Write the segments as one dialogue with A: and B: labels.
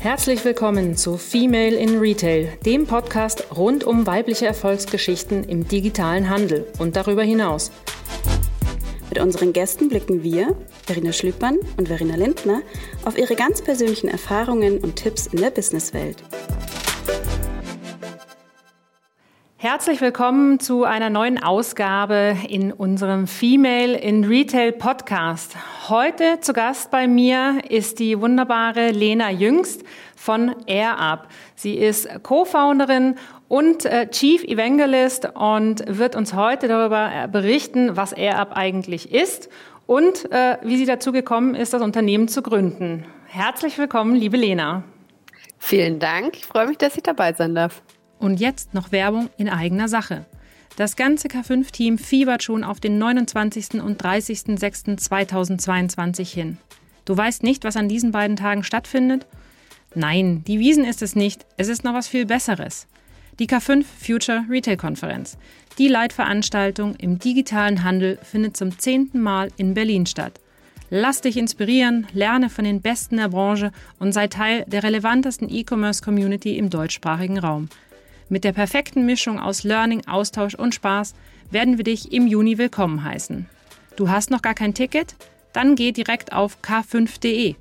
A: Herzlich willkommen zu Female in Retail, dem Podcast rund um weibliche Erfolgsgeschichten im digitalen Handel und darüber hinaus.
B: Mit unseren Gästen blicken wir, Verena Schlüppmann und Verena Lindner, auf ihre ganz persönlichen Erfahrungen und Tipps in der Businesswelt.
A: Herzlich willkommen zu einer neuen Ausgabe in unserem Female in Retail Podcast. Heute zu Gast bei mir ist die wunderbare Lena Jüngst von AirUp. Sie ist Co-Founderin und äh, Chief Evangelist und wird uns heute darüber äh, berichten, was AirUp eigentlich ist und äh, wie sie dazu gekommen ist, das Unternehmen zu gründen. Herzlich willkommen, liebe Lena.
C: Vielen Dank. Ich freue mich, dass ich dabei sein darf.
A: Und jetzt noch Werbung in eigener Sache. Das ganze K5-Team fiebert schon auf den 29. und 30.06.2022 hin. Du weißt nicht, was an diesen beiden Tagen stattfindet? Nein, die Wiesen ist es nicht. Es ist noch was viel Besseres. Die K5 Future Retail Konferenz. Die Leitveranstaltung im digitalen Handel findet zum zehnten Mal in Berlin statt. Lass dich inspirieren, lerne von den Besten der Branche und sei Teil der relevantesten E-Commerce-Community im deutschsprachigen Raum. Mit der perfekten Mischung aus Learning, Austausch und Spaß werden wir dich im Juni willkommen heißen. Du hast noch gar kein Ticket? Dann geh direkt auf k5.de.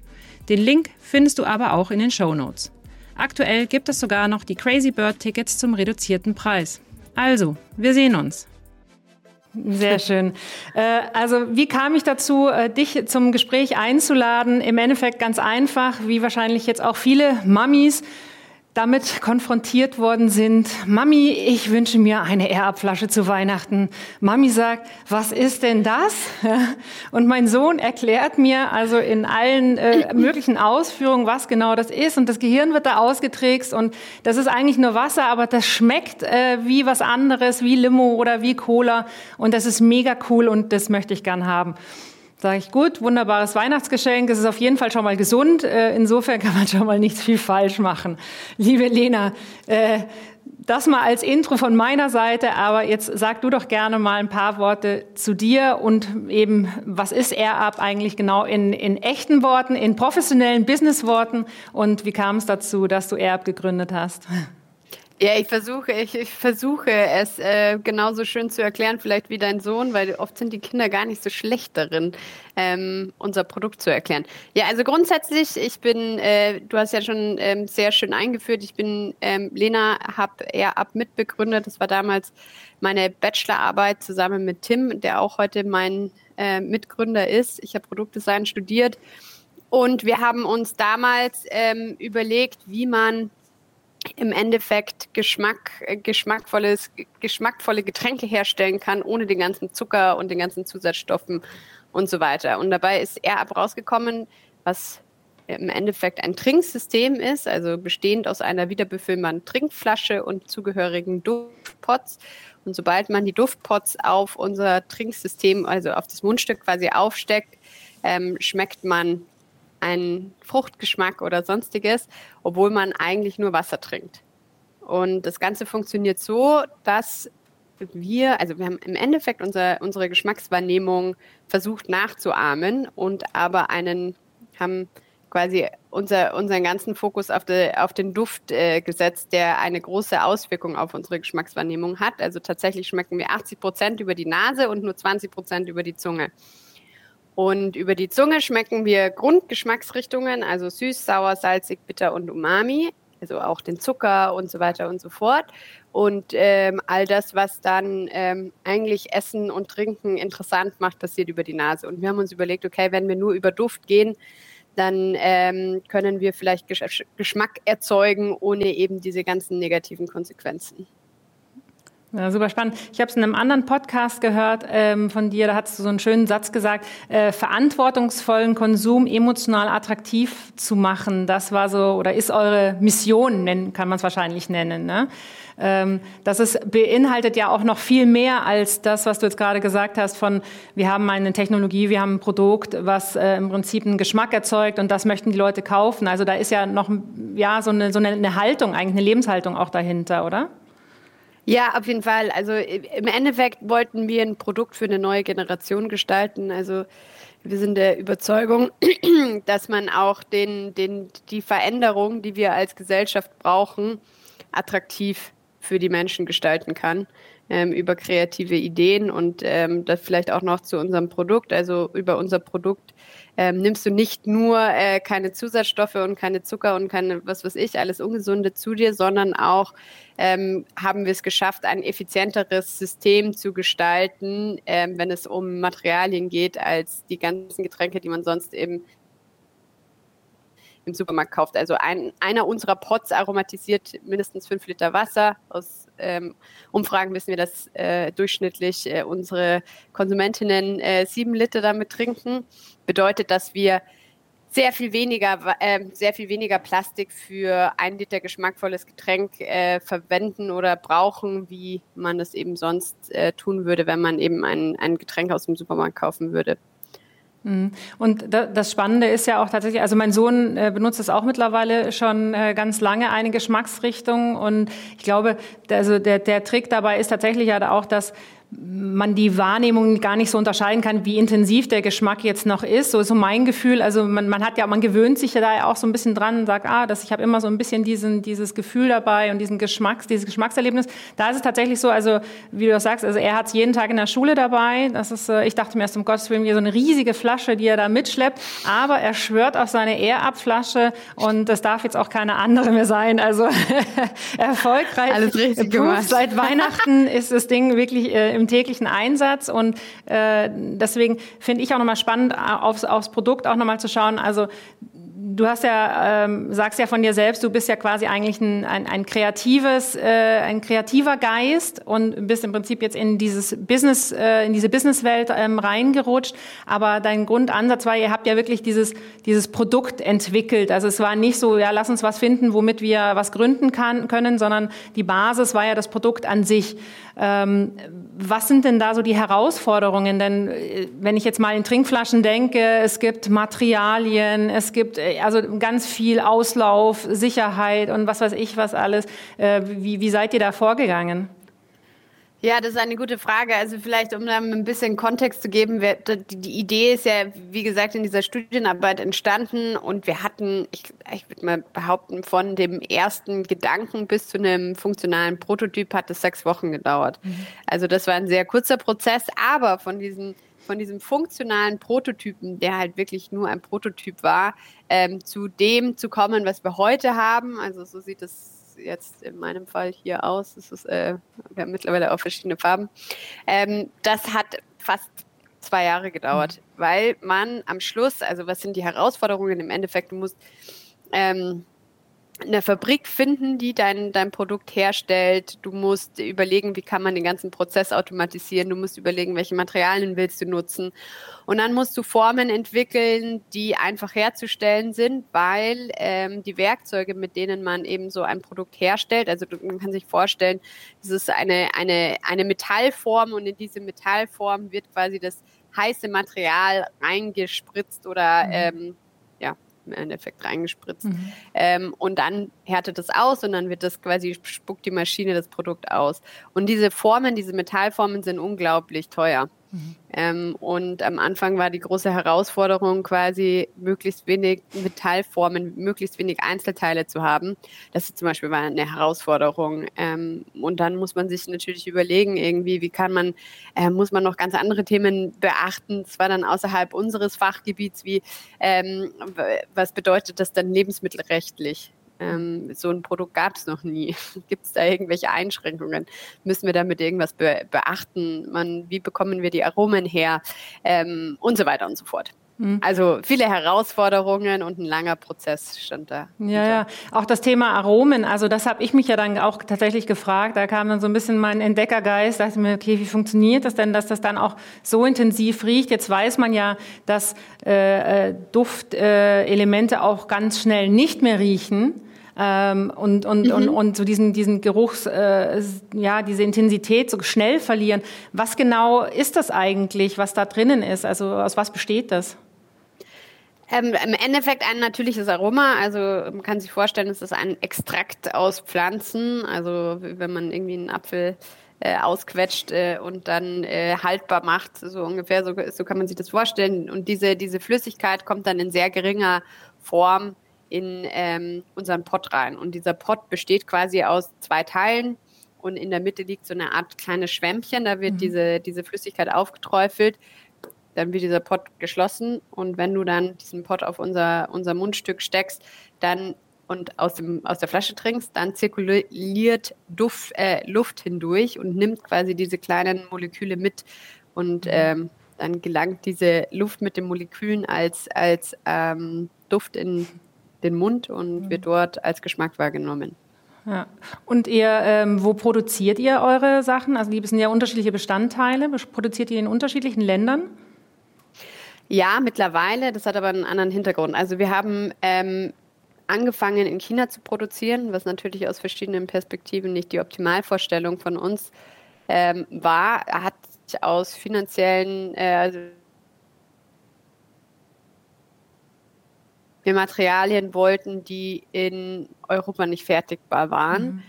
A: Den Link findest du aber auch in den Show Notes. Aktuell gibt es sogar noch die Crazy Bird Tickets zum reduzierten Preis. Also, wir sehen uns. Sehr schön. Äh, also wie kam ich dazu, äh, dich zum Gespräch einzuladen? Im Endeffekt ganz einfach, wie wahrscheinlich jetzt auch viele Mummies damit konfrontiert worden sind, Mami, ich wünsche mir eine Air-Up-Flasche zu Weihnachten. Mami sagt, was ist denn das? Und mein Sohn erklärt mir also in allen äh, möglichen Ausführungen, was genau das ist. Und das Gehirn wird da ausgetrickst und das ist eigentlich nur Wasser, aber das schmeckt äh, wie was anderes, wie Limo oder wie Cola. Und das ist mega cool und das möchte ich gern haben. Sage ich, gut, wunderbares Weihnachtsgeschenk. Es ist auf jeden Fall schon mal gesund. Äh, insofern kann man schon mal nicht viel falsch machen. Liebe Lena, äh, das mal als Intro von meiner Seite, aber jetzt sag du doch gerne mal ein paar Worte zu dir und eben, was ist AirUp eigentlich genau in, in echten Worten, in professionellen Businessworten und wie kam es dazu, dass du AirUp gegründet hast?
C: Ja, ich versuche, ich, ich versuche es äh, genauso schön zu erklären, vielleicht wie dein Sohn, weil oft sind die Kinder gar nicht so schlecht darin, ähm, unser Produkt zu erklären. Ja, also grundsätzlich, ich bin, äh, du hast ja schon ähm, sehr schön eingeführt, ich bin ähm, Lena, habe eher ab mitbegründet. Das war damals meine Bachelorarbeit zusammen mit Tim, der auch heute mein äh, Mitgründer ist. Ich habe Produktdesign studiert und wir haben uns damals ähm, überlegt, wie man im Endeffekt Geschmack, äh, geschmackvolles, geschmackvolle Getränke herstellen kann, ohne den ganzen Zucker und den ganzen Zusatzstoffen und so weiter. Und dabei ist AirUp rausgekommen, was im Endeffekt ein Trinksystem ist, also bestehend aus einer wiederbefüllbaren Trinkflasche und zugehörigen Duftpots. Und sobald man die Duftpots auf unser Trinksystem, also auf das Mundstück quasi aufsteckt, ähm, schmeckt man einen Fruchtgeschmack oder sonstiges, obwohl man eigentlich nur Wasser trinkt. Und das Ganze funktioniert so, dass wir, also wir haben im Endeffekt unser, unsere Geschmackswahrnehmung versucht nachzuahmen und aber einen, haben quasi unser, unseren ganzen Fokus auf, de, auf den Duft äh, gesetzt, der eine große Auswirkung auf unsere Geschmackswahrnehmung hat. Also tatsächlich schmecken wir 80 Prozent über die Nase und nur 20 Prozent über die Zunge. Und über die Zunge schmecken wir Grundgeschmacksrichtungen, also süß, sauer, salzig, bitter und umami, also auch den Zucker und so weiter und so fort. Und ähm, all das, was dann ähm, eigentlich Essen und Trinken interessant macht, passiert über die Nase. Und wir haben uns überlegt, okay, wenn wir nur über Duft gehen, dann ähm, können wir vielleicht Geschmack erzeugen, ohne eben diese ganzen negativen Konsequenzen.
A: Ja, super spannend. Ich habe es in einem anderen Podcast gehört ähm, von dir, da hast du so einen schönen Satz gesagt, äh, verantwortungsvollen Konsum emotional attraktiv zu machen. Das war so oder ist eure Mission, nennen, kann man es wahrscheinlich nennen. Ne? Ähm, das ist, beinhaltet ja auch noch viel mehr als das, was du jetzt gerade gesagt hast von, wir haben eine Technologie, wir haben ein Produkt, was äh, im Prinzip einen Geschmack erzeugt und das möchten die Leute kaufen. Also da ist ja noch ja, so, eine, so eine Haltung, eigentlich eine Lebenshaltung auch dahinter, oder?
C: Ja, auf jeden Fall. Also im Endeffekt wollten wir ein Produkt für eine neue Generation gestalten. Also wir sind der Überzeugung, dass man auch den, den, die Veränderung, die wir als Gesellschaft brauchen, attraktiv für die Menschen gestalten kann. Ähm, über kreative Ideen und ähm, das vielleicht auch noch zu unserem Produkt. Also über unser Produkt ähm, nimmst du nicht nur äh, keine Zusatzstoffe und keine Zucker und keine, was weiß ich, alles Ungesunde zu dir, sondern auch ähm, haben wir es geschafft, ein effizienteres System zu gestalten, ähm, wenn es um Materialien geht, als die ganzen Getränke, die man sonst eben im Supermarkt kauft. Also ein, einer unserer Pots aromatisiert mindestens fünf Liter Wasser. Aus ähm, Umfragen wissen wir, dass äh, durchschnittlich äh, unsere Konsumentinnen äh, sieben Liter damit trinken. Bedeutet, dass wir sehr viel weniger, äh, sehr viel weniger Plastik für ein Liter geschmackvolles Getränk äh, verwenden oder brauchen, wie man es eben sonst äh, tun würde, wenn man eben ein, ein Getränk aus dem Supermarkt kaufen würde.
A: Mhm. Und das Spannende ist ja auch tatsächlich, also mein Sohn äh, benutzt es auch mittlerweile schon äh, ganz lange, eine Geschmacksrichtung. Und ich glaube, also der, der Trick dabei ist tatsächlich ja auch, dass man die Wahrnehmung gar nicht so unterscheiden kann, wie intensiv der Geschmack jetzt noch ist. So ist so mein Gefühl. Also man, man hat ja, man gewöhnt sich ja da auch so ein bisschen dran und sagt, ah, das, ich habe immer so ein bisschen diesen, dieses Gefühl dabei und diesen Geschmacks, dieses Geschmackserlebnis. Da ist es tatsächlich so, also wie du das sagst, also er hat es jeden Tag in der Schule dabei. Das ist, äh, ich dachte mir erst um Gottes Willen, wie so eine riesige Flasche, die er da mitschleppt. Aber er schwört auf seine Air-Up-Flasche und das darf jetzt auch keine andere mehr sein. Also erfolgreich.
C: Alles richtig gemacht.
A: Seit Weihnachten ist das Ding wirklich äh, im täglichen Einsatz. Und äh, deswegen finde ich auch nochmal spannend, aufs, aufs Produkt auch nochmal zu schauen. Also du hast ja, ähm, sagst ja von dir selbst, du bist ja quasi eigentlich ein, ein, ein kreatives, äh, ein kreativer Geist und bist im Prinzip jetzt in dieses Business, äh, in diese Businesswelt ähm, reingerutscht. Aber dein Grundansatz war, ihr habt ja wirklich dieses, dieses Produkt entwickelt. Also es war nicht so, ja, lass uns was finden, womit wir was gründen kann, können, sondern die Basis war ja das Produkt an sich. Ähm, was sind denn da so die Herausforderungen? Denn äh, wenn ich jetzt mal in Trinkflaschen denke, es gibt Materialien, es gibt äh, also ganz viel Auslauf, Sicherheit und was weiß ich was alles. Äh, wie, wie seid ihr da vorgegangen?
C: Ja, das ist eine gute Frage. Also vielleicht, um da ein bisschen Kontext zu geben, die Idee ist ja, wie gesagt, in dieser Studienarbeit entstanden und wir hatten, ich, ich würde mal behaupten, von dem ersten Gedanken bis zu einem funktionalen Prototyp hat es sechs Wochen gedauert. Mhm. Also das war ein sehr kurzer Prozess, aber von diesen von diesem funktionalen Prototypen, der halt wirklich nur ein Prototyp war, ähm, zu dem zu kommen, was wir heute haben. Also so sieht es jetzt in meinem Fall hier aus. Es ist, äh, wir haben mittlerweile auch verschiedene Farben. Ähm, das hat fast zwei Jahre gedauert, mhm. weil man am Schluss, also was sind die Herausforderungen im Endeffekt, du musst ähm, eine Fabrik finden, die dein, dein Produkt herstellt. Du musst überlegen, wie kann man den ganzen Prozess automatisieren. Du musst überlegen, welche Materialien willst du nutzen. Und dann musst du Formen entwickeln, die einfach herzustellen sind, weil ähm, die Werkzeuge, mit denen man eben so ein Produkt herstellt, also man kann sich vorstellen, das ist eine, eine, eine Metallform und in diese Metallform wird quasi das heiße Material reingespritzt oder mhm. ähm, im Endeffekt reingespritzt. Mhm. Ähm, und dann härtet es aus und dann wird das quasi, spuckt die Maschine das Produkt aus. Und diese Formen, diese Metallformen sind unglaublich teuer. Mhm. Ähm, und am Anfang war die große Herausforderung quasi, möglichst wenig Metallformen, möglichst wenig Einzelteile zu haben. Das zum Beispiel war eine Herausforderung. Ähm, und dann muss man sich natürlich überlegen, irgendwie, wie kann man, äh, muss man noch ganz andere Themen beachten. Das war dann außerhalb unseres Fachgebiets, wie, ähm, was bedeutet das dann lebensmittelrechtlich? Ähm, so ein Produkt gab es noch nie. Gibt es da irgendwelche Einschränkungen? Müssen wir damit irgendwas be beachten? Man, wie bekommen wir die Aromen her? Ähm, und so weiter und so fort. Hm. Also viele Herausforderungen und ein langer Prozess stand da.
A: Ja, ja. Auch das Thema Aromen, also das habe ich mich ja dann auch tatsächlich gefragt. Da kam dann so ein bisschen mein Entdeckergeist, dachte mir, okay, wie funktioniert das denn, dass das dann auch so intensiv riecht? Jetzt weiß man ja, dass äh Duftelemente äh, auch ganz schnell nicht mehr riechen ähm, und, und, mhm. und, und so diesen, diesen Geruchs, äh, ja, diese Intensität so schnell verlieren. Was genau ist das eigentlich, was da drinnen ist? Also aus was besteht das?
C: Ähm, Im Endeffekt ein natürliches Aroma. Also man kann sich vorstellen, es ist ein Extrakt aus Pflanzen. Also wenn man irgendwie einen Apfel äh, ausquetscht äh, und dann äh, haltbar macht, so ungefähr, so, so kann man sich das vorstellen. Und diese, diese Flüssigkeit kommt dann in sehr geringer Form in ähm, unseren Pott rein. Und dieser Pott besteht quasi aus zwei Teilen und in der Mitte liegt so eine Art kleines Schwämmchen, da wird mhm. diese, diese Flüssigkeit aufgeträufelt. Dann wird dieser Pott geschlossen und wenn du dann diesen Pott auf unser, unser Mundstück steckst, dann und aus, dem, aus der Flasche trinkst, dann zirkuliert Duft, äh, Luft hindurch und nimmt quasi diese kleinen Moleküle mit und mhm. ähm, dann gelangt diese Luft mit den Molekülen als, als ähm, Duft in den Mund und wird dort als Geschmack wahrgenommen.
A: Ja. Und ihr, ähm, wo produziert ihr eure Sachen? Also die sind ja unterschiedliche Bestandteile. Produziert ihr in unterschiedlichen Ländern?
C: Ja, mittlerweile. Das hat aber einen anderen Hintergrund. Also wir haben ähm, angefangen in China zu produzieren, was natürlich aus verschiedenen Perspektiven nicht die Optimalvorstellung von uns ähm, war. Hat aus finanziellen, äh, wir Materialien wollten, die in Europa nicht fertigbar waren. Mhm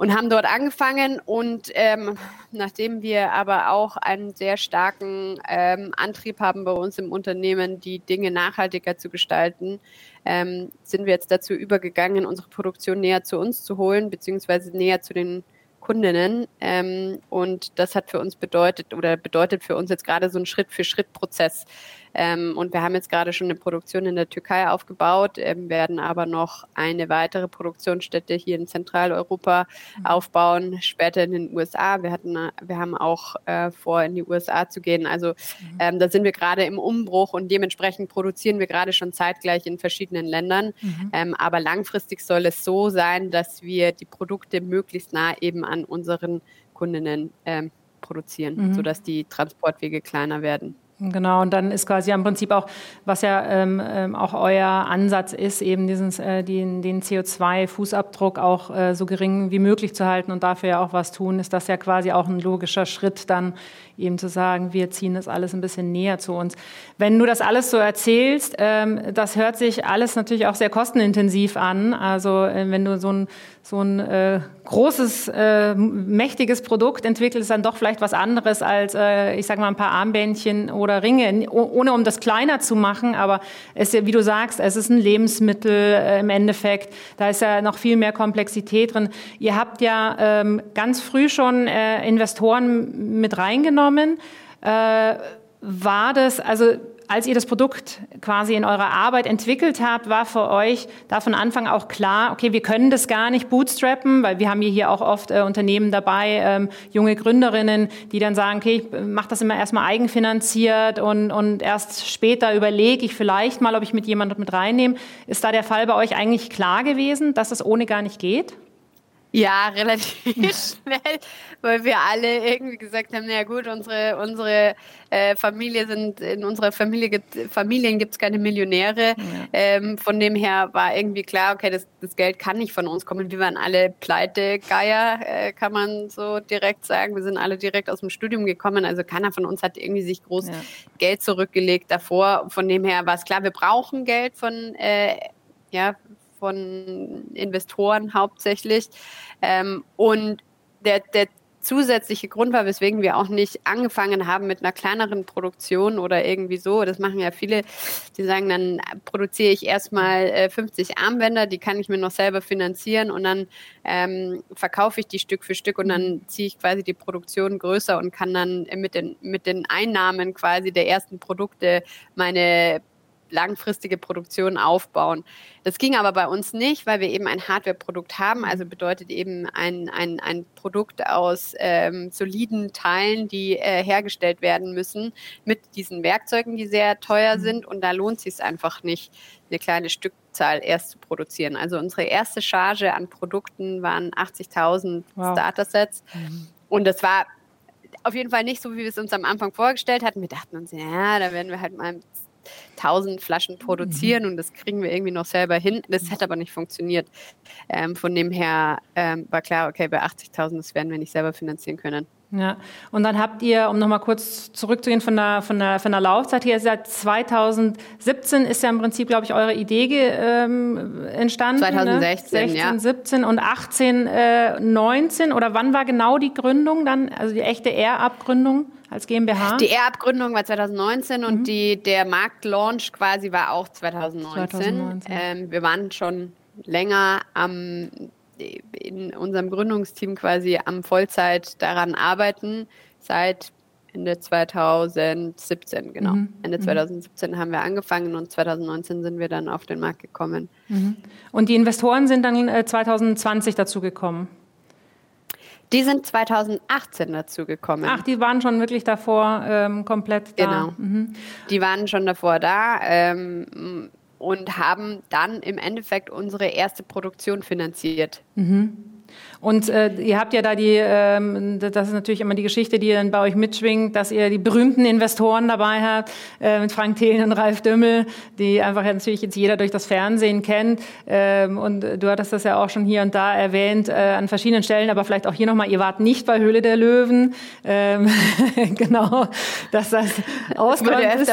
C: und haben dort angefangen. Und ähm, nachdem wir aber auch einen sehr starken ähm, Antrieb haben bei uns im Unternehmen, die Dinge nachhaltiger zu gestalten, ähm, sind wir jetzt dazu übergegangen, unsere Produktion näher zu uns zu holen, beziehungsweise näher zu den Kundinnen. Ähm, und das hat für uns bedeutet oder bedeutet für uns jetzt gerade so ein Schritt-für-Schritt-Prozess. Ähm, und wir haben jetzt gerade schon eine Produktion in der Türkei aufgebaut, ähm, werden aber noch eine weitere Produktionsstätte hier in Zentraleuropa mhm. aufbauen, später in den USA. Wir hatten, wir haben auch äh, vor, in die USA zu gehen. Also mhm. ähm, da sind wir gerade im Umbruch und dementsprechend produzieren wir gerade schon zeitgleich in verschiedenen Ländern. Mhm. Ähm, aber langfristig soll es so sein, dass wir die Produkte möglichst nah eben an unseren Kundinnen ähm, produzieren, mhm. sodass die Transportwege kleiner werden.
A: Genau, und dann ist quasi im Prinzip auch, was ja ähm, ähm, auch euer Ansatz ist, eben diesen, äh, den, den CO2-Fußabdruck auch äh, so gering wie möglich zu halten und dafür ja auch was tun, ist das ja quasi auch ein logischer Schritt dann eben zu sagen, wir ziehen das alles ein bisschen näher zu uns. Wenn du das alles so erzählst, ähm, das hört sich alles natürlich auch sehr kostenintensiv an. Also äh, wenn du so ein, so ein äh, großes, äh, mächtiges Produkt entwickelst, dann doch vielleicht was anderes als, äh, ich sage mal, ein paar Armbändchen oder Ringe, ohne um das kleiner zu machen. Aber es, wie du sagst, es ist ein Lebensmittel äh, im Endeffekt. Da ist ja noch viel mehr Komplexität drin. Ihr habt ja ähm, ganz früh schon äh, Investoren mit reingenommen genommen. Äh, war das, also als ihr das Produkt quasi in eurer Arbeit entwickelt habt, war für euch da von Anfang auch klar, okay, wir können das gar nicht bootstrappen, weil wir haben hier auch oft äh, Unternehmen dabei, ähm, junge Gründerinnen, die dann sagen, okay, ich mache das immer erstmal eigenfinanziert und, und erst später überlege ich vielleicht mal, ob ich mit jemandem mit reinnehme. Ist da der Fall bei euch eigentlich klar gewesen, dass es ohne gar nicht geht?
C: Ja, relativ schnell, weil wir alle irgendwie gesagt haben, na gut, unsere, unsere äh, Familie sind, in unserer Familie gibt, Familien gibt es keine Millionäre. Ja. Ähm, von dem her war irgendwie klar, okay, das, das Geld kann nicht von uns kommen. Wir waren alle Pleitegeier, äh, kann man so direkt sagen. Wir sind alle direkt aus dem Studium gekommen. Also keiner von uns hat irgendwie sich groß ja. Geld zurückgelegt davor. Von dem her war es klar, wir brauchen Geld von äh, ja, von Investoren hauptsächlich. Ähm, und der, der zusätzliche Grund war, weswegen wir auch nicht angefangen haben mit einer kleineren Produktion oder irgendwie so. Das machen ja viele, die sagen, dann produziere ich erstmal äh, 50 Armbänder, die kann ich mir noch selber finanzieren und dann ähm, verkaufe ich die Stück für Stück und dann ziehe ich quasi die Produktion größer und kann dann mit den, mit den Einnahmen quasi der ersten Produkte meine langfristige Produktion aufbauen. Das ging aber bei uns nicht, weil wir eben ein Hardware-Produkt haben, also bedeutet eben ein, ein, ein Produkt aus ähm, soliden Teilen, die äh, hergestellt werden müssen mit diesen Werkzeugen, die sehr teuer mhm. sind und da lohnt es sich einfach nicht, eine kleine Stückzahl erst zu produzieren. Also unsere erste Charge an Produkten waren 80.000 wow. Starter-Sets mhm. und das war auf jeden Fall nicht so, wie wir es uns am Anfang vorgestellt hatten. Wir dachten uns, ja, da werden wir halt mal 1000 Flaschen produzieren mhm. und das kriegen wir irgendwie noch selber hin. Das hat aber nicht funktioniert. Ähm, von dem her ähm, war klar, okay, bei 80.000, das werden wir nicht selber finanzieren können.
A: Ja, und dann habt ihr, um nochmal kurz zurückzugehen von der, von, der, von der Laufzeit hier, seit 2017 ist ja im Prinzip, glaube ich, eure Idee ähm, entstanden.
C: 2016,
A: ne? 16, ja. 17 und 18, äh, 19 oder wann war genau die Gründung dann, also die echte R-Abgründung als GmbH?
C: Die R-Abgründung war 2019 mhm. und die, der Marktlaunch quasi war auch 2019. 2019. Ähm, wir waren schon länger am in unserem Gründungsteam quasi am Vollzeit daran arbeiten, seit Ende 2017, genau. Mhm. Ende 2017 mhm. haben wir angefangen und 2019 sind wir dann auf den Markt gekommen.
A: Mhm. Und die Investoren sind dann 2020 dazu gekommen?
C: Die sind 2018 dazu gekommen.
A: Ach, die waren schon wirklich davor ähm, komplett
C: da. Genau. Mhm. Die waren schon davor da. Ähm, und haben dann im Endeffekt unsere erste Produktion finanziert.
A: Mhm. Und äh, ihr habt ja da die, ähm, das ist natürlich immer die Geschichte, die dann bei euch mitschwingt, dass ihr die berühmten Investoren dabei habt, äh, mit Frank Thelen und Ralf Dümmel, die einfach natürlich jetzt jeder durch das Fernsehen kennt. Ähm, und du hattest das ja auch schon hier und da erwähnt, äh, an verschiedenen Stellen, aber vielleicht auch hier nochmal, ihr wart nicht bei Höhle der Löwen. Ähm, genau, dass das ausgeräumt ist.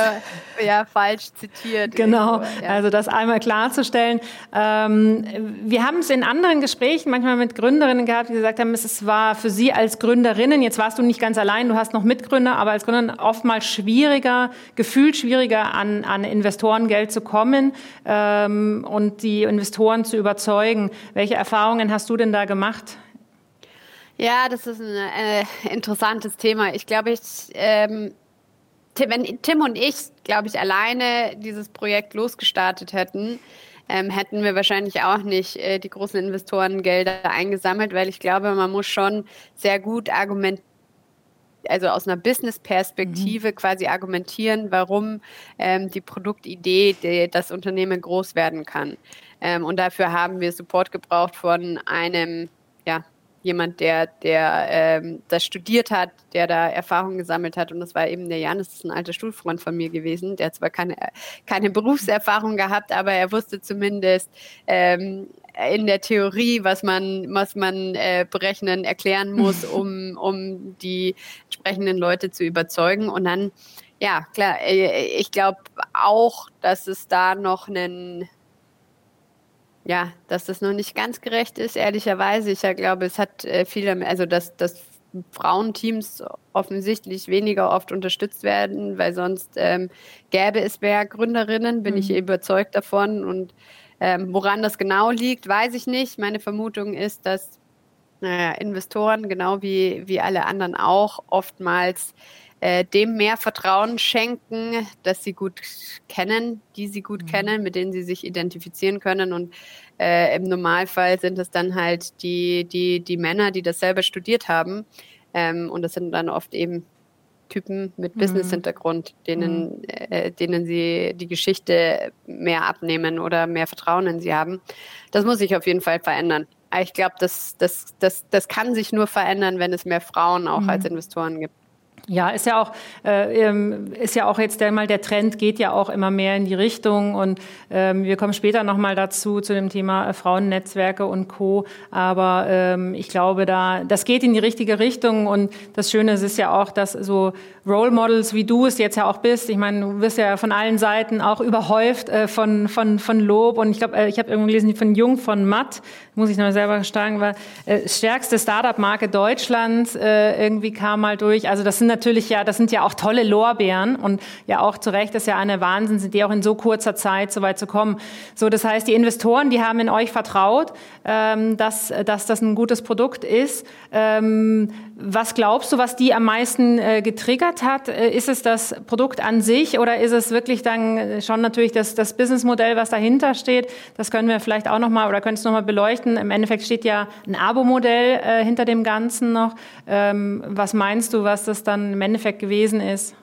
C: Ja, falsch zitiert.
A: Genau, irgendwo, ja. also das einmal klarzustellen. Ähm, wir haben es in anderen Gesprächen manchmal mit Gründerinnen Gründerinnen gehabt, die gesagt haben, es war für sie als Gründerinnen, jetzt warst du nicht ganz allein, du hast noch Mitgründer, aber als Gründerin oftmals schwieriger, gefühlt schwieriger an, an Investorengeld zu kommen ähm, und die Investoren zu überzeugen. Welche Erfahrungen hast du denn da gemacht?
C: Ja, das ist ein äh, interessantes Thema. Ich glaube, ich, ähm, wenn Tim und ich, glaube ich, alleine dieses Projekt losgestartet hätten, ähm, hätten wir wahrscheinlich auch nicht äh, die großen Investorengelder eingesammelt, weil ich glaube, man muss schon sehr gut argumentieren also aus einer Business-Perspektive mhm. quasi argumentieren, warum ähm, die Produktidee, die, das Unternehmen groß werden kann. Ähm, und dafür haben wir Support gebraucht von einem ja, jemand, der, der ähm, das studiert hat, der da Erfahrung gesammelt hat. Und das war eben der Jan, das ist ein alter Schulfreund von mir gewesen. Der hat zwar keine, keine Berufserfahrung gehabt, aber er wusste zumindest ähm, in der Theorie, was man, was man äh, berechnen, erklären muss, um, um die entsprechenden Leute zu überzeugen. Und dann, ja, klar, äh, ich glaube auch, dass es da noch einen ja, dass das noch nicht ganz gerecht ist, ehrlicherweise. Ich glaube, es hat äh, viele, also dass, dass Frauenteams offensichtlich weniger oft unterstützt werden, weil sonst ähm, gäbe es mehr Gründerinnen, bin mhm. ich überzeugt davon. Und ähm, woran das genau liegt, weiß ich nicht. Meine Vermutung ist, dass naja, Investoren, genau wie, wie alle anderen auch, oftmals äh, dem mehr Vertrauen schenken, dass sie gut kennen, die sie gut mhm. kennen, mit denen sie sich identifizieren können. Und äh, im Normalfall sind es dann halt die, die, die Männer, die das selber studiert haben. Ähm, und das sind dann oft eben Typen mit mhm. Business-Hintergrund, denen, mhm. äh, denen sie die Geschichte mehr abnehmen oder mehr Vertrauen in sie haben. Das muss sich auf jeden Fall verändern. Ich glaube, das, das, das, das kann sich nur verändern, wenn es mehr Frauen auch mhm. als Investoren gibt.
A: Ja, ist ja auch, äh, ähm, ist ja auch jetzt einmal der Trend geht ja auch immer mehr in die Richtung und ähm, wir kommen später nochmal dazu zu dem Thema äh, Frauennetzwerke und Co. Aber ähm, ich glaube, da das geht in die richtige Richtung und das Schöne ist ja auch, dass so Role Models wie du es jetzt ja auch bist. Ich meine, du wirst ja von allen Seiten auch überhäuft äh, von von von Lob und ich glaube, äh, ich habe irgendwo gelesen von Jung von Matt, muss ich noch selber sagen, war äh, stärkste Startup-Marke Deutschlands äh, irgendwie kam mal durch. Also das sind natürlich ja, das sind ja auch tolle Lorbeeren und ja auch zu Recht ist ja eine Wahnsinn, die auch in so kurzer Zeit so weit zu kommen. So, das heißt, die Investoren, die haben in euch vertraut, ähm, dass, dass das ein gutes Produkt ist. Ähm, was glaubst du, was die am meisten äh, getriggert hat? Äh, ist es das Produkt an sich oder ist es wirklich dann schon natürlich das, das Businessmodell, was dahinter steht? Das können wir vielleicht auch nochmal oder könntest du nochmal beleuchten. Im Endeffekt steht ja ein Abo-Modell äh, hinter dem Ganzen noch. Ähm, was meinst du, was das dann im Endeffekt gewesen ist?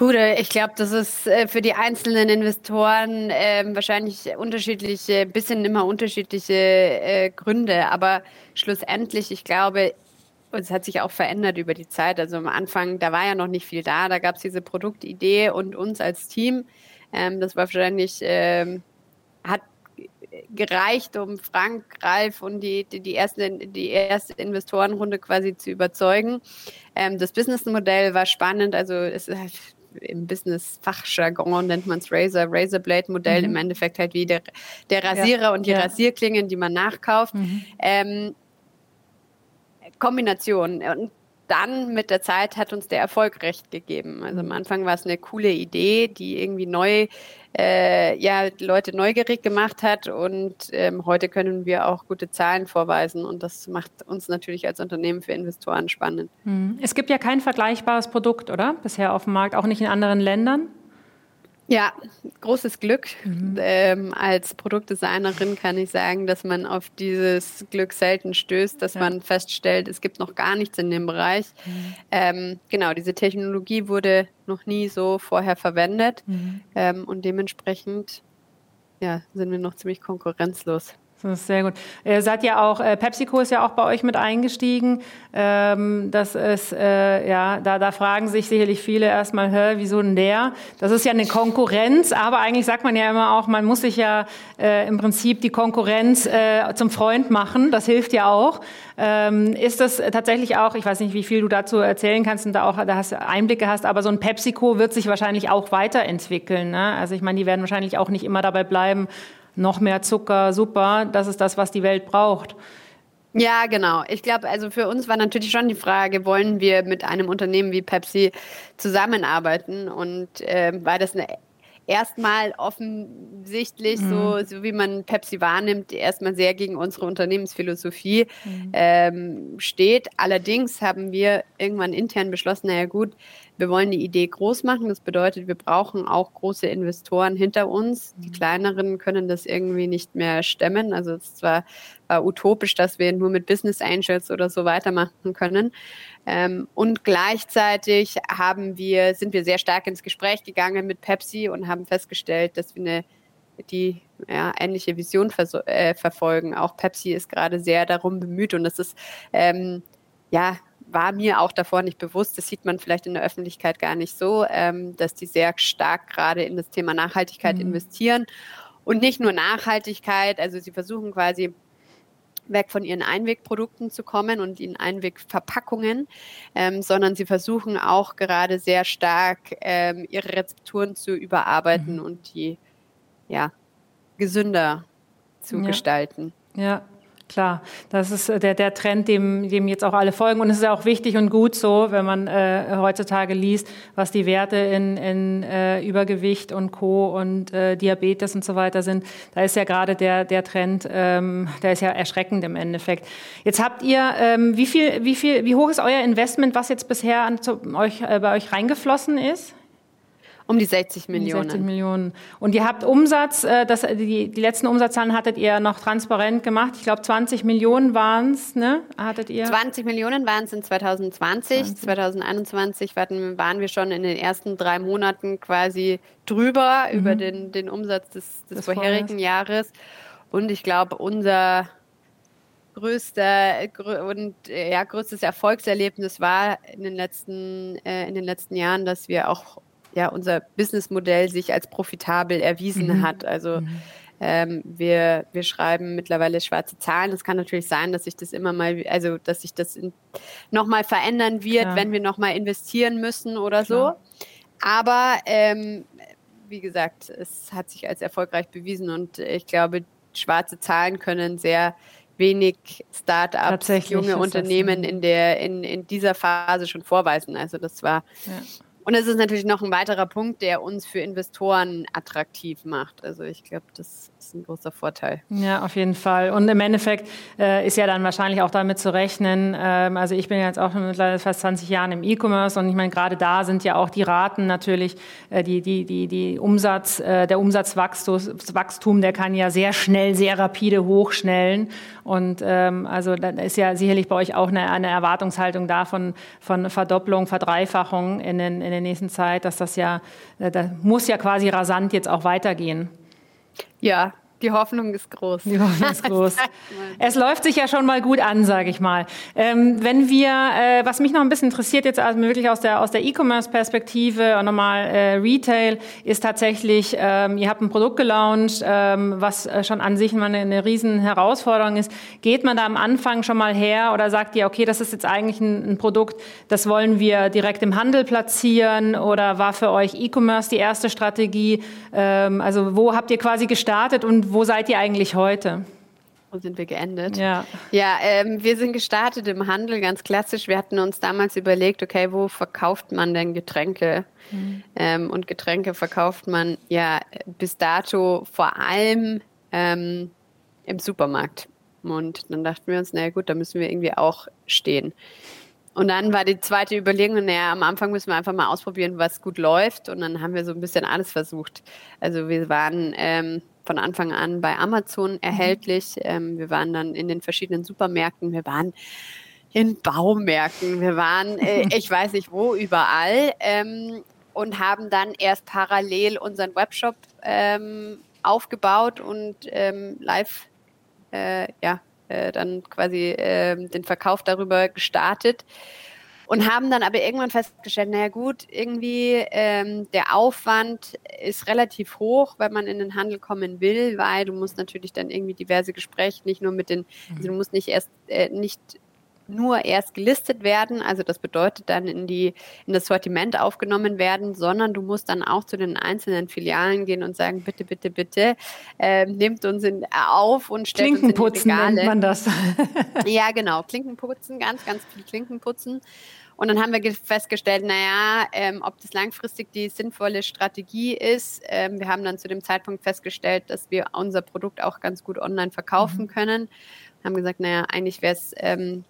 C: Hude, ich glaube, das ist äh, für die einzelnen Investoren äh, wahrscheinlich unterschiedliche, bisschen immer unterschiedliche äh, Gründe. Aber schlussendlich, ich glaube, es hat sich auch verändert über die Zeit. Also am Anfang, da war ja noch nicht viel da. Da gab es diese Produktidee und uns als Team. Ähm, das war wahrscheinlich, ähm, hat gereicht, um Frank, Ralf und die, die, die, erste, die erste Investorenrunde quasi zu überzeugen. Ähm, das Businessmodell war spannend, also es im Business-Fachjargon nennt man es Razor, Razorblade-Modell, mhm. im Endeffekt halt wie der, der Rasierer ja. und die ja. Rasierklingen, die man nachkauft. Mhm. Ähm, Kombination. Und dann mit der Zeit hat uns der Erfolg recht gegeben. Also am. Anfang war es eine coole Idee, die irgendwie neu, äh, ja, Leute neugierig gemacht hat und ähm, heute können wir auch gute Zahlen vorweisen und das macht uns natürlich als Unternehmen für Investoren spannend.
A: Mhm. Es gibt ja kein vergleichbares Produkt, oder? Bisher auf dem Markt, auch nicht in anderen Ländern?
C: Ja, großes Glück. Mhm. Ähm, als Produktdesignerin kann ich sagen, dass man auf dieses Glück selten stößt, dass ja. man feststellt, es gibt noch gar nichts in dem Bereich. Mhm. Ähm, genau, diese Technologie wurde noch nie so vorher verwendet mhm. ähm, und dementsprechend ja, sind wir noch ziemlich konkurrenzlos.
A: Das ist sehr gut. Ihr seid ja auch, äh, PepsiCo ist ja auch bei euch mit eingestiegen. Ähm, das ist, äh, ja, da, da fragen sich sicherlich viele erstmal, hä, wieso denn der? Das ist ja eine Konkurrenz, aber eigentlich sagt man ja immer auch, man muss sich ja äh, im Prinzip die Konkurrenz äh, zum Freund machen. Das hilft ja auch. Ähm, ist das tatsächlich auch, ich weiß nicht, wie viel du dazu erzählen kannst und da auch da hast Einblicke hast, aber so ein PepsiCo wird sich wahrscheinlich auch weiterentwickeln. Ne? Also ich meine, die werden wahrscheinlich auch nicht immer dabei bleiben, noch mehr Zucker, super, das ist das, was die Welt braucht.
C: Ja, genau. Ich glaube, also für uns war natürlich schon die Frage, wollen wir mit einem Unternehmen wie Pepsi zusammenarbeiten? Und äh, war das eine erstmal offensichtlich, mhm. so, so wie man Pepsi wahrnimmt, erstmal sehr gegen unsere Unternehmensphilosophie mhm. ähm, steht. Allerdings haben wir irgendwann intern beschlossen, naja gut, wir wollen die Idee groß machen. Das bedeutet, wir brauchen auch große Investoren hinter uns. Die mhm. kleineren können das irgendwie nicht mehr stemmen. Also es war, war utopisch, dass wir nur mit Business Angels oder so weitermachen können. Ähm, und gleichzeitig haben wir, sind wir sehr stark ins Gespräch gegangen mit Pepsi und haben festgestellt, dass wir eine die ja, ähnliche Vision äh, verfolgen. Auch Pepsi ist gerade sehr darum bemüht und das ist ähm, ja war mir auch davor nicht bewusst, das sieht man vielleicht in der Öffentlichkeit gar nicht so, ähm, dass die sehr stark gerade in das Thema Nachhaltigkeit mhm. investieren. Und nicht nur Nachhaltigkeit, also sie versuchen quasi weg von ihren Einwegprodukten zu kommen und in Einwegverpackungen, ähm, sondern sie versuchen auch gerade sehr stark ähm, ihre Rezepturen zu überarbeiten mhm. und die ja, gesünder zu ja. gestalten.
A: Ja, Klar, das ist äh, der, der Trend, dem, dem jetzt auch alle folgen. Und es ist ja auch wichtig und gut so, wenn man äh, heutzutage liest, was die Werte in, in äh, Übergewicht und Co. und äh, Diabetes und so weiter sind. Da ist ja gerade der, der Trend, ähm, der ist ja erschreckend im Endeffekt. Jetzt habt ihr, ähm, wie viel, wie viel, wie hoch ist euer Investment, was jetzt bisher an, zu, euch, äh, bei euch reingeflossen ist?
C: Um die 60 Millionen.
A: 60 Millionen. Und ihr habt Umsatz, äh, das, die, die letzten Umsatzzahlen hattet ihr noch transparent gemacht. Ich glaube, 20 Millionen waren es, ne? Hattet ihr?
C: 20 Millionen waren es in 2020. 20. 2021 waren, waren wir schon in den ersten drei Monaten quasi drüber mhm. über den, den Umsatz des, des, des vorherigen Vorjahres. Jahres. Und ich glaube, unser größter und ja, größtes Erfolgserlebnis war in den letzten äh, in den letzten Jahren, dass wir auch ja, unser Businessmodell sich als profitabel erwiesen mhm. hat. Also mhm. ähm, wir, wir schreiben mittlerweile schwarze Zahlen. Es kann natürlich sein, dass sich das immer mal, also dass sich das nochmal verändern wird, Klar. wenn wir nochmal investieren müssen oder Klar. so. Aber ähm, wie gesagt, es hat sich als erfolgreich bewiesen und ich glaube, schwarze Zahlen können sehr wenig Start-ups, junge Unternehmen in der in, in dieser Phase schon vorweisen. Also das war ja. Und es ist natürlich noch ein weiterer Punkt, der uns für Investoren attraktiv macht. Also ich glaube, das ist ein großer Vorteil.
A: Ja, auf jeden Fall. Und im Endeffekt äh, ist ja dann wahrscheinlich auch damit zu rechnen. Ähm, also ich bin jetzt auch schon mittlerweile fast 20 Jahren im E-Commerce und ich meine, gerade da sind ja auch die Raten natürlich, äh, die, die, die, die Umsatz, äh, der Umsatzwachstum, der kann ja sehr schnell, sehr rapide hochschnellen. Und ähm, also da ist ja sicherlich bei euch auch eine, eine Erwartungshaltung da von, von Verdopplung, Verdreifachung in, den, in der nächsten Zeit, dass das ja, äh, da muss ja quasi rasant jetzt auch weitergehen.
C: Ja, Die Hoffnung ist groß.
A: Die Hoffnung ist groß. es läuft sich ja schon mal gut an, sage ich mal. Ähm, wenn wir, äh, was mich noch ein bisschen interessiert jetzt also wirklich aus der aus der E-Commerce-Perspektive und nochmal äh, Retail, ist tatsächlich, ähm, ihr habt ein Produkt gelauncht, ähm, was äh, schon an sich mal eine, eine riesen Herausforderung ist. Geht man da am Anfang schon mal her oder sagt ihr, okay, das ist jetzt eigentlich ein, ein Produkt, das wollen wir direkt im Handel platzieren oder war für euch E-Commerce die erste Strategie? Ähm, also wo habt ihr quasi gestartet und wo seid ihr eigentlich heute?
C: Wo sind wir geendet?
A: Ja,
C: ja ähm, wir sind gestartet im Handel, ganz klassisch. Wir hatten uns damals überlegt, okay, wo verkauft man denn Getränke? Mhm. Ähm, und Getränke verkauft man ja bis dato vor allem ähm, im Supermarkt. Und dann dachten wir uns, naja gut, da müssen wir irgendwie auch stehen. Und dann war die zweite Überlegung, naja, am Anfang müssen wir einfach mal ausprobieren, was gut läuft. Und dann haben wir so ein bisschen alles versucht. Also wir waren ähm, von Anfang an bei Amazon mhm. erhältlich. Ähm, wir waren dann in den verschiedenen Supermärkten. Wir waren in Baumärkten. Wir waren, äh, ich weiß nicht wo, überall. Ähm, und haben dann erst parallel unseren Webshop ähm, aufgebaut und ähm, live, äh, ja, äh, dann quasi äh, den Verkauf darüber gestartet und haben dann aber irgendwann festgestellt, naja gut, irgendwie ähm, der Aufwand ist relativ hoch, wenn man in den Handel kommen will, weil du musst natürlich dann irgendwie diverse Gespräche, nicht nur mit den, also du musst nicht erst äh, nicht nur erst gelistet werden, also das bedeutet dann in die in das Sortiment aufgenommen werden, sondern du musst dann auch zu den einzelnen Filialen gehen und sagen, bitte, bitte, bitte, äh, nimmt uns in, auf und stellt uns in die Regale.
A: nennt man das.
C: ja, genau, Klinkenputzen, ganz, ganz viel Klinkenputzen. Und dann haben wir festgestellt, naja, ähm, ob das langfristig die sinnvolle Strategie ist. Ähm, wir haben dann zu dem Zeitpunkt festgestellt, dass wir unser Produkt auch ganz gut online verkaufen mhm. können. Haben gesagt, naja, eigentlich wäre es ähm,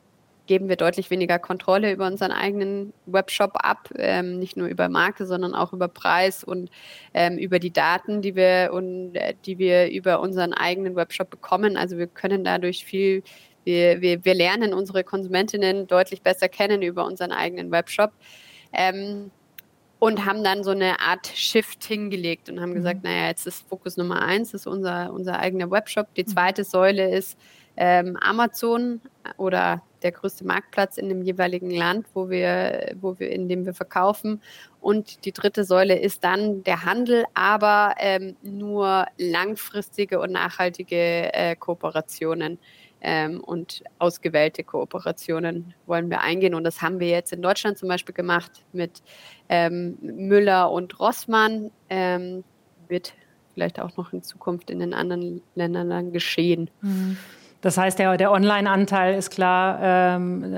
C: geben wir deutlich weniger Kontrolle über unseren eigenen Webshop ab, ähm, nicht nur über Marke, sondern auch über Preis und ähm, über die Daten, die wir und äh, die wir über unseren eigenen Webshop bekommen. Also wir können dadurch viel, wir, wir, wir lernen unsere Konsumentinnen deutlich besser kennen über unseren eigenen Webshop. Ähm, und haben dann so eine Art Shift hingelegt und haben gesagt, mhm. naja, jetzt ist Fokus Nummer eins, ist unser, unser eigener Webshop. Die mhm. zweite Säule ist ähm, Amazon oder der größte Marktplatz in dem jeweiligen Land, wo wir, wo wir, in dem wir verkaufen. Und die dritte Säule ist dann der Handel, aber ähm, nur langfristige und nachhaltige äh, Kooperationen ähm, und ausgewählte Kooperationen wollen wir eingehen. Und das haben wir jetzt in Deutschland zum Beispiel gemacht mit ähm, Müller und Rossmann. Ähm, wird vielleicht auch noch in Zukunft in den anderen Ländern dann geschehen. Mhm.
A: Das heißt, der, der Online-Anteil ist klar ähm,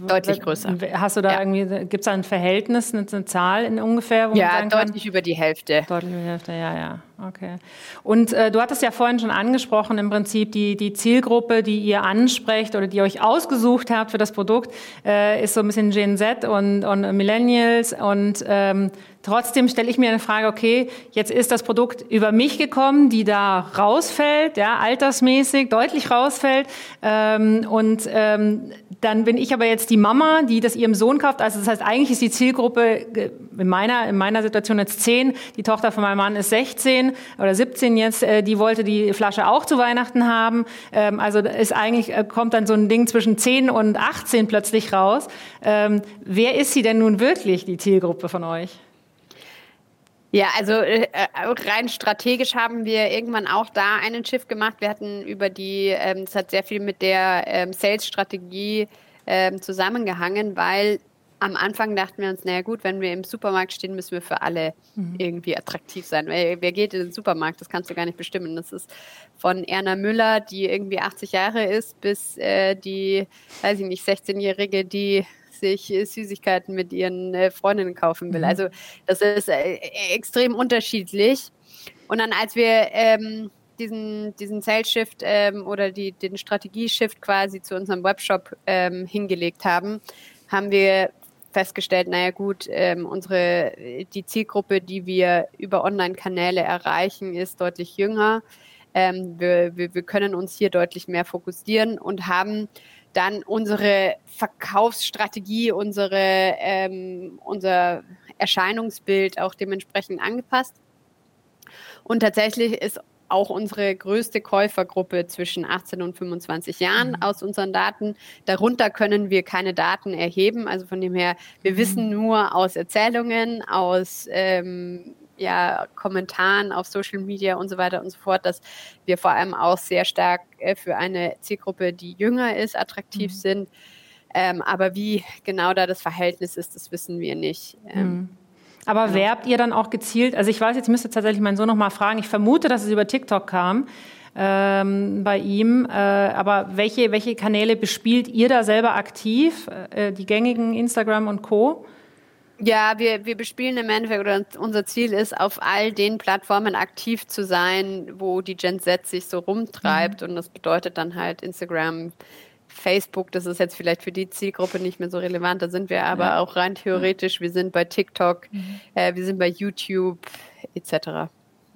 C: äh, deutlich größer.
A: Hast du da ja. irgendwie, gibt es da ein Verhältnis, eine, eine Zahl in ungefähr?
C: ja, deutlich kann? über die Hälfte.
A: Deutlich über die Hälfte, ja, ja. Okay. Und äh, du hattest ja vorhin schon angesprochen, im Prinzip die, die Zielgruppe, die ihr ansprecht oder die ihr euch ausgesucht habt für das Produkt, äh, ist so ein bisschen Gen Z und, und Millennials. Und ähm, trotzdem stelle ich mir eine Frage, okay, jetzt ist das Produkt über mich gekommen, die da rausfällt, ja, altersmäßig deutlich rausfällt. Ähm, und ähm, dann bin ich aber jetzt die Mama, die das ihrem Sohn kauft. Also das heißt, eigentlich ist die Zielgruppe in meiner, in meiner Situation jetzt 10, die Tochter von meinem Mann ist 16 oder 17 jetzt, äh, die wollte die Flasche auch zu Weihnachten haben. Ähm, also ist eigentlich, äh, kommt dann so ein Ding zwischen 10 und 18 plötzlich raus. Ähm, wer ist sie denn nun wirklich, die Zielgruppe von euch?
C: Ja, also äh, rein strategisch haben wir irgendwann auch da einen Schiff gemacht. Wir hatten über die, ähm, hat sehr viel mit der ähm, Sales-Strategie ähm, zusammengehangen, weil am Anfang dachten wir uns, naja gut, wenn wir im Supermarkt stehen, müssen wir für alle mhm. irgendwie attraktiv sein. Wer, wer, geht in den Supermarkt? Das kannst du gar nicht bestimmen. Das ist von Erna Müller, die irgendwie 80 Jahre ist, bis äh, die, weiß ich nicht, 16-Jährige, die sich äh, Süßigkeiten mit ihren äh, Freundinnen kaufen will. Mhm. Also das ist äh, extrem unterschiedlich. Und dann, als wir ähm, diesen, diesen Sales-Shift ähm, oder die, den Strategie-Shift quasi zu unserem Webshop ähm, hingelegt haben, haben wir festgestellt, naja gut, ähm, unsere, die Zielgruppe, die wir über Online-Kanäle erreichen, ist deutlich jünger. Ähm, wir, wir, wir können uns hier deutlich mehr fokussieren und haben dann unsere Verkaufsstrategie, unsere, ähm, unser Erscheinungsbild auch dementsprechend angepasst. Und tatsächlich ist auch unsere größte Käufergruppe zwischen 18 und 25 Jahren mhm. aus unseren Daten. Darunter können wir keine Daten erheben. Also von dem her, wir mhm. wissen nur aus Erzählungen, aus ähm, ja, Kommentaren auf Social Media und so weiter und so fort, dass wir vor allem auch sehr stark äh, für eine Zielgruppe, die jünger ist, attraktiv mhm. sind. Ähm, aber wie genau da das Verhältnis ist, das wissen wir nicht. Ähm,
A: mhm. Aber ja. werbt ihr dann auch gezielt? Also ich weiß, jetzt müsste tatsächlich meinen Sohn noch mal fragen. Ich vermute, dass es über TikTok kam ähm, bei ihm. Äh, aber welche, welche Kanäle bespielt ihr da selber aktiv? Äh, die gängigen Instagram und Co.
C: Ja, wir, wir bespielen im Endeffekt, oder unser Ziel ist, auf all den Plattformen aktiv zu sein, wo die Gen Z sich so rumtreibt. Mhm. Und das bedeutet dann halt Instagram, Facebook, das ist jetzt vielleicht für die Zielgruppe nicht mehr so relevant, da sind wir aber ja. auch rein theoretisch, wir sind bei TikTok, mhm. äh, wir sind bei YouTube etc.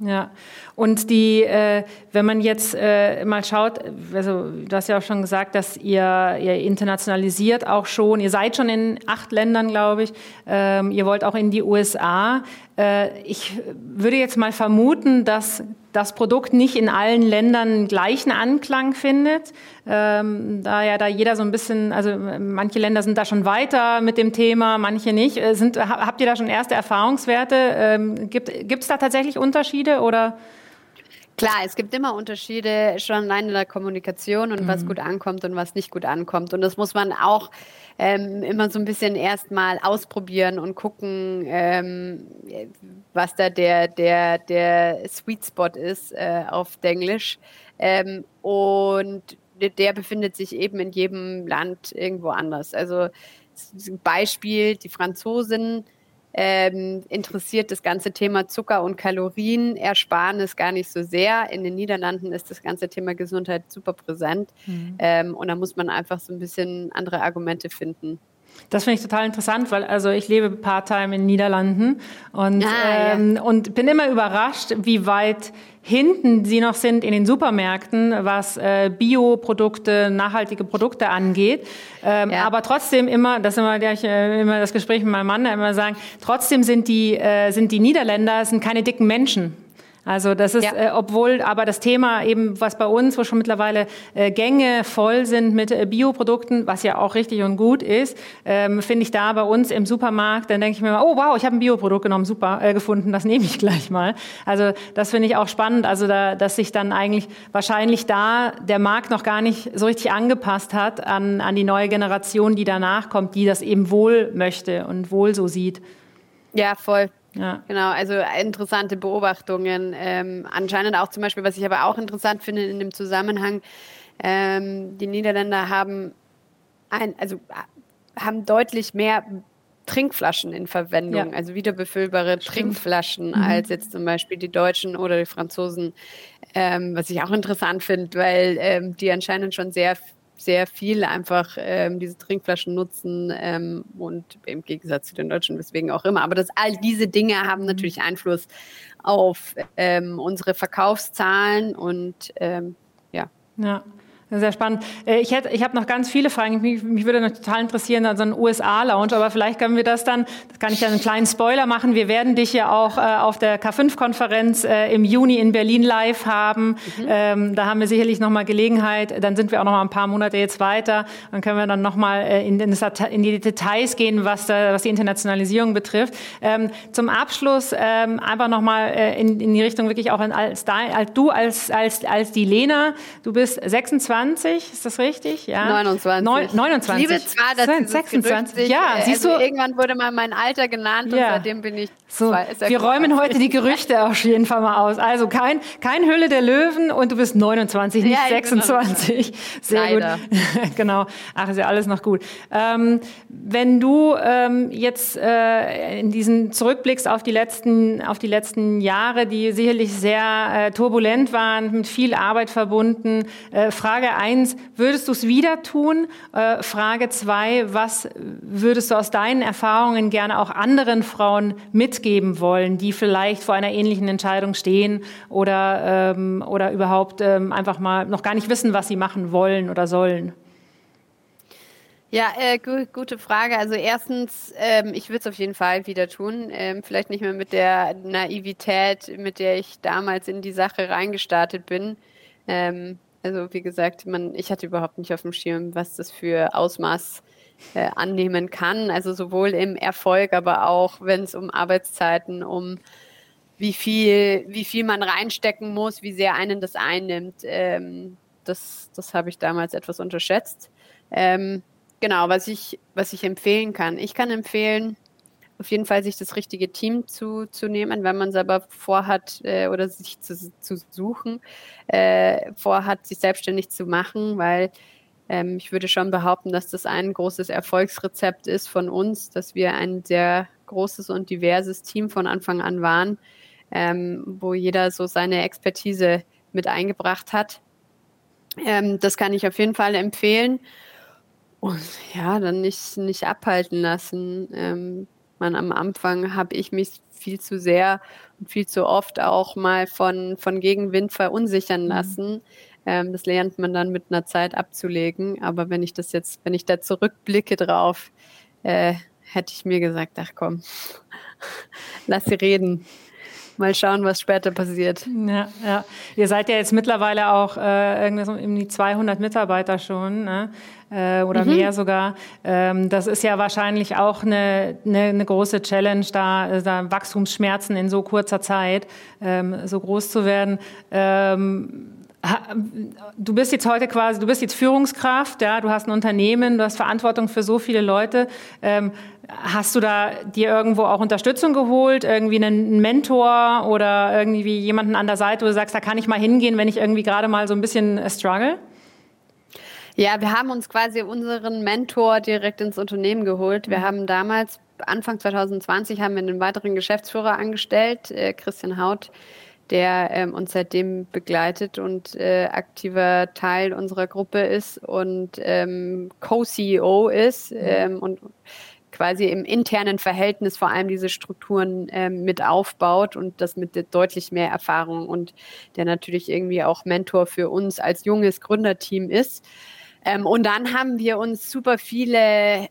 A: Ja, und die, äh, wenn man jetzt äh, mal schaut, also du hast ja auch schon gesagt, dass ihr, ihr internationalisiert auch schon, ihr seid schon in acht Ländern, glaube ich, ähm, ihr wollt auch in die USA. Äh, ich würde jetzt mal vermuten, dass das Produkt nicht in allen Ländern gleichen Anklang findet, ähm, da ja da jeder so ein bisschen, also manche Länder sind da schon weiter mit dem Thema, manche nicht. Äh, sind, habt ihr da schon erste Erfahrungswerte? Ähm, gibt es da tatsächlich Unterschiede oder?
C: Klar, es gibt immer Unterschiede schon allein in der Kommunikation und mhm. was gut ankommt und was nicht gut ankommt. Und das muss man auch ähm, immer so ein bisschen erstmal ausprobieren und gucken, ähm, was da der, der, der Sweet Spot ist äh, auf Englisch. Ähm, und der befindet sich eben in jedem Land irgendwo anders. Also Beispiel, die Franzosen ähm, interessiert das ganze Thema Zucker und Kalorien Ersparnis gar nicht so sehr. In den Niederlanden ist das ganze Thema Gesundheit super präsent. Mhm. Ähm, und da muss man einfach so ein bisschen andere Argumente finden.
A: Das finde ich total interessant, weil also ich lebe part-time in den Niederlanden und, ah, ähm, ja. und bin immer überrascht, wie weit hinten sie noch sind in den Supermärkten, was äh, Bioprodukte, nachhaltige Produkte angeht. Ähm, ja. Aber trotzdem immer, das ist immer, gleich, äh, immer das Gespräch mit meinem Mann, immer sagen, trotzdem sind die, äh, sind die Niederländer sind keine dicken Menschen. Also das ist, ja. äh, obwohl aber das Thema eben, was bei uns, wo schon mittlerweile äh, Gänge voll sind mit äh, Bioprodukten, was ja auch richtig und gut ist, ähm, finde ich da bei uns im Supermarkt, dann denke ich mir mal, oh wow, ich habe ein Bioprodukt genommen, super äh, gefunden, das nehme ich gleich mal. Also das finde ich auch spannend, also da, dass sich dann eigentlich wahrscheinlich da der Markt noch gar nicht so richtig angepasst hat an, an die neue Generation, die danach kommt, die das eben wohl möchte und wohl so sieht.
C: Ja, voll. Ja. Genau, also interessante Beobachtungen. Ähm, anscheinend auch zum Beispiel, was ich aber auch interessant finde in dem Zusammenhang, ähm, die Niederländer haben ein, also haben deutlich mehr Trinkflaschen in Verwendung, ja. also wiederbefüllbare Stimmt. Trinkflaschen, mhm. als jetzt zum Beispiel die Deutschen oder die Franzosen, ähm, was ich auch interessant finde, weil ähm, die anscheinend schon sehr sehr viel einfach ähm, diese Trinkflaschen nutzen ähm, und im Gegensatz zu den Deutschen, weswegen auch immer. Aber das, all diese Dinge haben natürlich Einfluss auf ähm, unsere Verkaufszahlen und ähm, ja.
A: Ja. Sehr spannend. Äh, ich, hätte, ich habe noch ganz viele Fragen. Mich, mich würde noch total interessieren, also ein USA-Lounge, aber vielleicht können wir das dann, das kann ich ja einen kleinen Spoiler machen. Wir werden dich ja auch äh, auf der K5-Konferenz äh, im Juni in Berlin live haben. Mhm. Ähm, da haben wir sicherlich nochmal Gelegenheit. Dann sind wir auch noch mal ein paar Monate jetzt weiter. Dann können wir dann nochmal äh, in, in, die Details gehen, was, äh, was die Internationalisierung betrifft. Ähm, zum Abschluss ähm, einfach nochmal äh, in, in die Richtung wirklich auch als, als du als, als, als die Lena. Du bist 26 20, ist das richtig?
C: Ja. 29.
A: Neun, 29. Ich liebe zwar, dass 26. Gerücht
C: ja, äh, siehst also du. Irgendwann wurde mal mein Alter genannt ja. und seitdem bin ich.
A: So, zwei, wir räumen heute die Gerüchte auf jeden Fall mal aus. Also kein, kein Hülle der Löwen und du bist 29, nicht ja, 26. Sehr Leider. gut. genau. Ach, ist ja alles noch gut. Ähm, wenn du ähm, jetzt äh, in diesen zurückblickst auf die letzten, auf die letzten Jahre, die sicherlich sehr äh, turbulent waren, mit viel Arbeit verbunden, äh, Frage eins, würdest du es wieder tun? Äh, Frage zwei, was würdest du aus deinen Erfahrungen gerne auch anderen Frauen mitgeben wollen, die vielleicht vor einer ähnlichen Entscheidung stehen oder, ähm, oder überhaupt ähm, einfach mal noch gar nicht wissen, was sie machen wollen oder sollen?
C: Ja, äh, gu gute Frage. Also erstens, ähm, ich würde es auf jeden Fall wieder tun. Ähm, vielleicht nicht mehr mit der Naivität, mit der ich damals in die Sache reingestartet bin. Ähm, also wie gesagt, man, ich hatte überhaupt nicht auf dem Schirm, was das für Ausmaß äh, annehmen kann. Also sowohl im Erfolg, aber auch wenn es um Arbeitszeiten, um wie viel, wie viel man reinstecken muss, wie sehr einen das einnimmt. Ähm, das das habe ich damals etwas unterschätzt. Ähm, genau, was ich, was ich empfehlen kann. Ich kann empfehlen, auf jeden Fall sich das richtige Team zu, zu nehmen, wenn man selber vorhat äh, oder sich zu, zu suchen, äh, vorhat, sich selbstständig zu machen, weil ähm, ich würde schon behaupten, dass das ein großes Erfolgsrezept ist von uns, dass wir ein sehr großes und diverses Team von Anfang an waren, ähm, wo jeder so seine Expertise mit eingebracht hat. Ähm, das kann ich auf jeden Fall empfehlen. Und ja, dann nicht, nicht abhalten lassen. Ähm, man, am Anfang habe ich mich viel zu sehr und viel zu oft auch mal von, von Gegenwind verunsichern mhm. lassen. Mhm. Ähm, das lernt man dann mit einer Zeit abzulegen. Aber wenn ich das jetzt, wenn ich da zurückblicke drauf, äh, hätte ich mir gesagt, ach komm, lass sie reden. Mal schauen, was später passiert.
A: Ja, ja. Ihr seid ja jetzt mittlerweile auch äh, irgendwie so um die 200 Mitarbeiter schon. Ne? Äh, oder mhm. mehr sogar. Ähm, das ist ja wahrscheinlich auch eine, eine, eine große Challenge, da, äh, da, Wachstumsschmerzen in so kurzer Zeit ähm, so groß zu werden. Ähm, du bist jetzt heute quasi, du bist jetzt Führungskraft, ja, du hast ein Unternehmen, du hast Verantwortung für so viele Leute. Ähm, hast du da dir irgendwo auch Unterstützung geholt, irgendwie einen Mentor oder irgendwie jemanden an der Seite, wo du sagst, da kann ich mal hingehen, wenn ich irgendwie gerade mal so ein bisschen struggle?
C: Ja, wir haben uns quasi unseren Mentor direkt ins Unternehmen geholt. Wir mhm. haben damals, Anfang 2020, haben wir einen weiteren Geschäftsführer angestellt, äh, Christian Haut, der ähm, uns seitdem begleitet und äh, aktiver Teil unserer Gruppe ist und ähm, Co-CEO ist mhm. ähm, und quasi im internen Verhältnis vor allem diese Strukturen ähm, mit aufbaut und das mit deutlich mehr Erfahrung und der natürlich irgendwie auch Mentor für uns als junges Gründerteam ist. Ähm, und dann haben wir uns super viele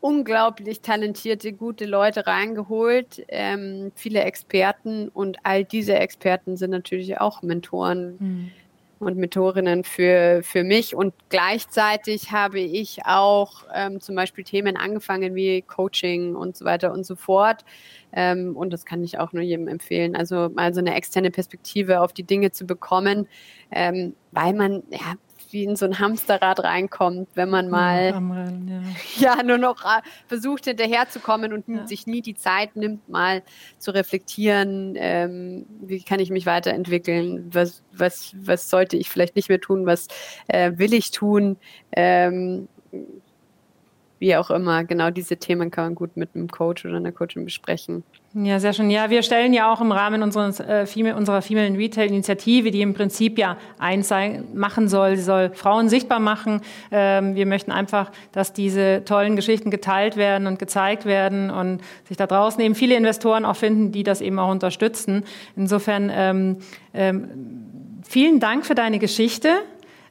C: unglaublich talentierte, gute Leute reingeholt, ähm, viele Experten und all diese Experten sind natürlich auch Mentoren mhm. und Mentorinnen für, für mich. Und gleichzeitig habe ich auch ähm, zum Beispiel Themen angefangen wie Coaching und so weiter und so fort. Ähm, und das kann ich auch nur jedem empfehlen, also mal so eine externe Perspektive auf die Dinge zu bekommen, ähm, weil man, ja, wie in so ein Hamsterrad reinkommt, wenn man mal Rennen, ja. ja. nur noch äh, versucht hinterherzukommen und ja. sich nie die Zeit nimmt, mal zu reflektieren, ähm, wie kann ich mich weiterentwickeln, was, was, was sollte ich vielleicht nicht mehr tun, was äh, will ich tun. Ähm, wie auch immer, genau diese Themen kann man gut mit einem Coach oder einer Coachin besprechen.
A: Ja, sehr schön. Ja, wir stellen ja auch im Rahmen unseres, äh, Female, unserer Female Retail Initiative, die im Prinzip ja eins sein, machen soll, sie soll Frauen sichtbar machen. Ähm, wir möchten einfach, dass diese tollen Geschichten geteilt werden und gezeigt werden und sich da draußen eben viele Investoren auch finden, die das eben auch unterstützen. Insofern ähm, ähm, vielen Dank für deine Geschichte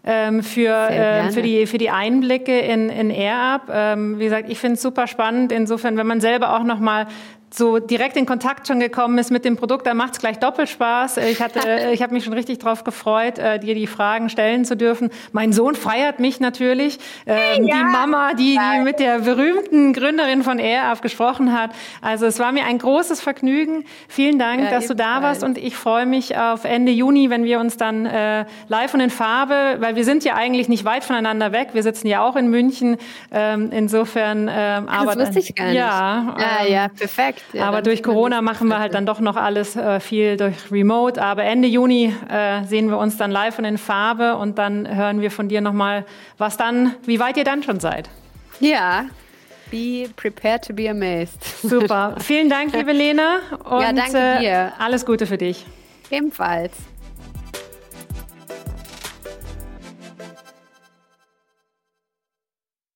A: ähm, für, äh, für, die, für die Einblicke in, in AirUp. Ähm, wie gesagt, ich finde es super spannend. Insofern, wenn man selber auch noch mal so direkt in Kontakt schon gekommen ist mit dem Produkt, dann macht es gleich doppelt Spaß. Ich hatte, ich habe mich schon richtig darauf gefreut, äh, dir die Fragen stellen zu dürfen. Mein Sohn feiert mich natürlich. Ähm, ja. Die Mama, die, die mit der berühmten Gründerin von AirUp gesprochen hat. Also es war mir ein großes Vergnügen. Vielen Dank, ja, dass du da warst und ich freue mich auf Ende Juni, wenn wir uns dann äh, live und in Farbe, weil wir sind ja eigentlich nicht weit voneinander weg. Wir sitzen ja auch in München. Ähm, insofern ähm,
C: aber das wusste ich gar nicht.
A: Ja,
C: ja, ja, perfekt.
A: Ja, aber durch Corona machen wir halt dann doch noch alles äh, viel durch Remote. Aber Ende Juni äh, sehen wir uns dann live und in Farbe und dann hören wir von dir nochmal, was dann, wie weit ihr dann schon seid.
C: Ja, Be prepared to be amazed.
A: Super. Vielen Dank, liebe Lena. Und
C: ja, danke
A: äh,
C: dir.
A: alles Gute für dich.
C: Ebenfalls.